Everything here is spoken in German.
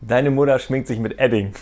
Deine Mutter schminkt sich mit Edding.